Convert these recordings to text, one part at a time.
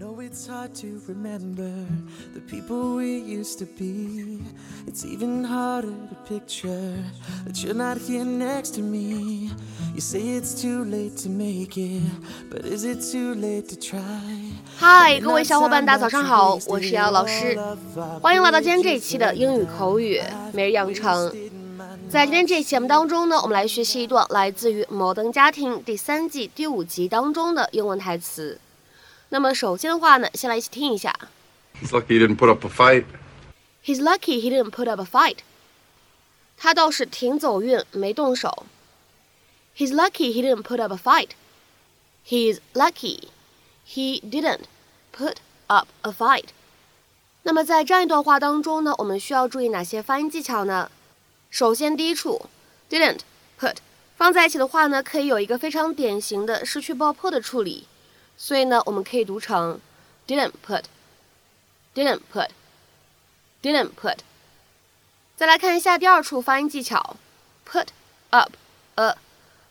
know it's hard to remember the people we used to be. It's even harder to picture that you're not here next to me. You say it's too late to make it, but is it too late to try? 嗨，各位小伙伴，大家早上好，我是瑶老师，欢迎来到今天这一期的英语口语每日养成。在今天这一期节目当中呢，我们来学习一段来自于《摩登家庭》第三季第五集当中的英文台词。那么首先的话呢，先来一起听一下。He's lucky he didn't put up a fight. He's lucky he didn't put up a fight. 他倒是挺走运，没动手。He's lucky he didn't put up a fight. He's lucky he didn't put up a fight. 那么在这样一段话当中呢，我们需要注意哪些发音技巧呢？首先，第一处 didn't put 放在一起的话呢，可以有一个非常典型的失去爆破的处理。所以呢，我们可以读成 didn't put，didn't put，didn't put。再来看一下第二处发音技巧，put up a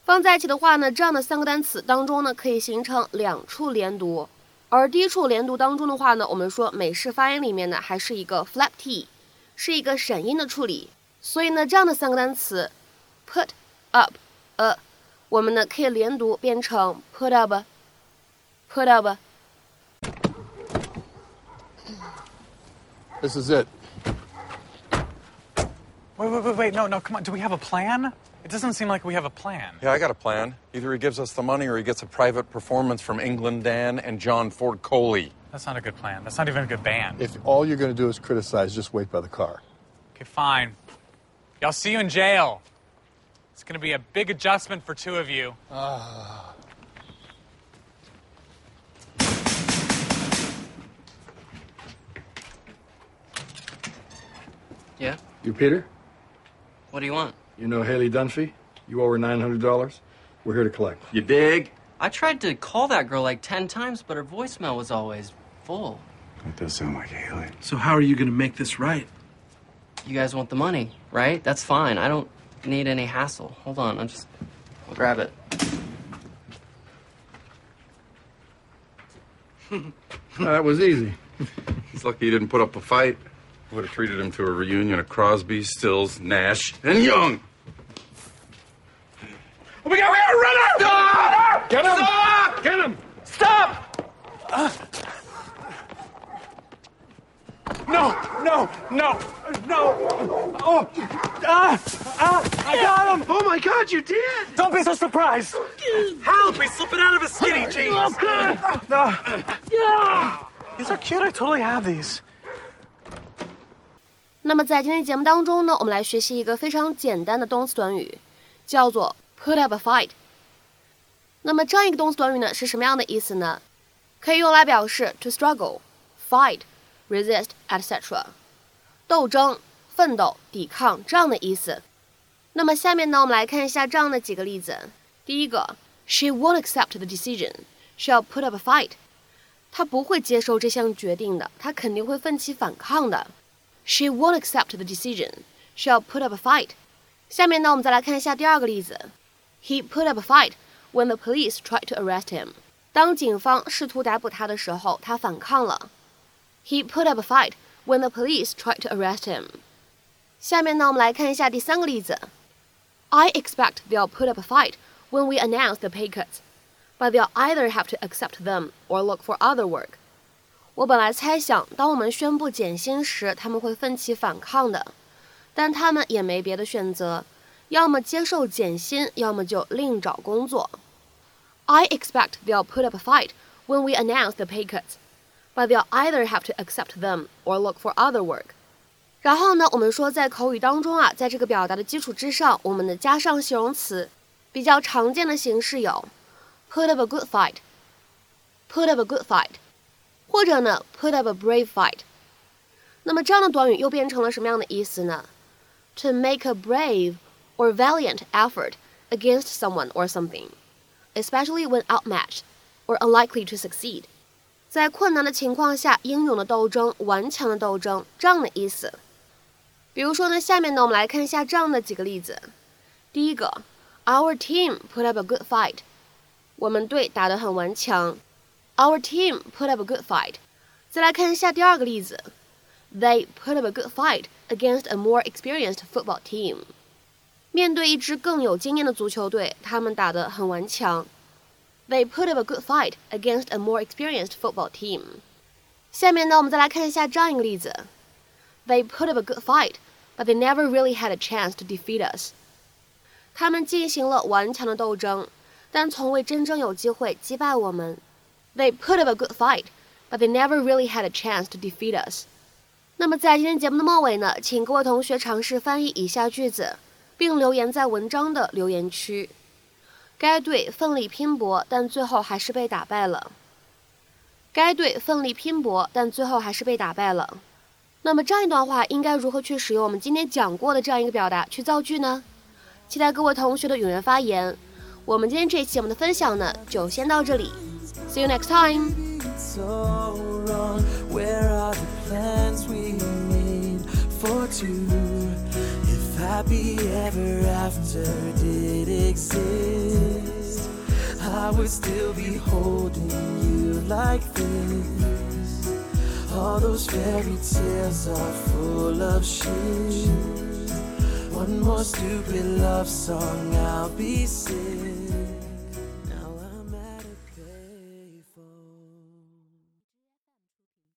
放在一起的话呢，这样的三个单词当中呢，可以形成两处连读。而第一处连读当中的话呢，我们说美式发音里面呢，还是一个 flap t，是一个闪音的处理。所以呢，这样的三个单词 put up a，我们呢可以连读变成 put up。Put up. This is it. Wait, wait, wait, wait. No, no, come on. Do we have a plan? It doesn't seem like we have a plan. Yeah, I got a plan. Either he gives us the money or he gets a private performance from England Dan and John Ford Coley. That's not a good plan. That's not even a good band. If all you're going to do is criticize, just wait by the car. Okay, fine. Y'all see you in jail. It's going to be a big adjustment for two of you. Ah. Yeah? You Peter? What do you want? You know Haley Dunphy? You owe her $900? We're here to collect. You dig? I tried to call that girl like 10 times, but her voicemail was always full. That does sound like Haley. So how are you going to make this right? You guys want the money, right? That's fine. I don't need any hassle. Hold on, I'll just I'll grab it. that was easy. He's lucky he didn't put up a fight. Would have treated him to a reunion of Crosby, Stills, Nash, and Young. Oh, we got, we got a runner! Stop! Get him! Stop! Get him! Stop! Uh. No, no, no, no. Oh, ah, ah, I got him. Oh my god, you did! Don't be so surprised. Help! He's slipping out of his skinny jeans! No. Yeah. These are cute. I totally have these. 那么在今天节目当中呢，我们来学习一个非常简单的动词短语，叫做 put up a fight。那么这样一个动词短语呢，是什么样的意思呢？可以用来表示 to struggle、fight、resist, etc. 斗争、奋斗、抵抗这样的意思。那么下面呢，我们来看一下这样的几个例子。第一个，She won't accept the decision. She'll put up a fight. 她不会接受这项决定的，她肯定会奋起反抗的。She won't accept the decision. She'll put up a fight. 下面呢，我们再来看一下第二个例子。He put up a fight when the police tried to arrest him. 当警方试图逮捕他的时候，他反抗了。He put up a fight when the police tried to arrest him. 下面呢，我们来看一下第三个例子。I expect they'll put up a fight when we announce the pay cuts, but they'll either have to accept them or look for other work. 我本来猜想，当我们宣布减薪时，他们会奋起反抗的，但他们也没别的选择，要么接受减薪，要么就另找工作。I expect they'll put up a fight when we announce the pay cuts, but they'll either have to accept them or look for other work. 然后呢，我们说在口语当中啊，在这个表达的基础之上，我们的加上形容词，比较常见的形式有 put up a good fight，put up a good fight。或者呢，put up a brave fight。那么这样的短语又变成了什么样的意思呢？To make a brave or valiant effort against someone or something, especially when outmatched or unlikely to succeed。在困难的情况下，英勇的斗争、顽强的斗争这样的意思。比如说呢，下面呢，我们来看一下这样的几个例子。第一个，Our team put up a good fight。我们队打得很顽强。 Our team put up a good fight。再来看一下第二个例子，They put up a good fight against a more experienced football team。面对一支更有经验的足球队，他们打得很顽强。They put up a good fight against a more experienced football team。下面呢，我们再来看一下这样一个例子：They put up a good fight, but they never really had a chance to defeat us。他们进行了顽强的斗争，但从未真正有机会击败我们。 They put up a good fight, but they never really had a chance to defeat us。那么在今天节目的末尾呢，请各位同学尝试翻译以下句子，并留言在文章的留言区。该队奋力拼搏，但最后还是被打败了。该队奋力拼搏，但最后还是被打败了。那么这样一段话应该如何去使用我们今天讲过的这样一个表达去造句呢？期待各位同学的踊跃发言。我们今天这一期我们的分享呢，就先到这里。See you next time. happy ever after did exist, I would still be holding you like this. All those fairy tales are full of shit. One more stupid love song, I'll be sick.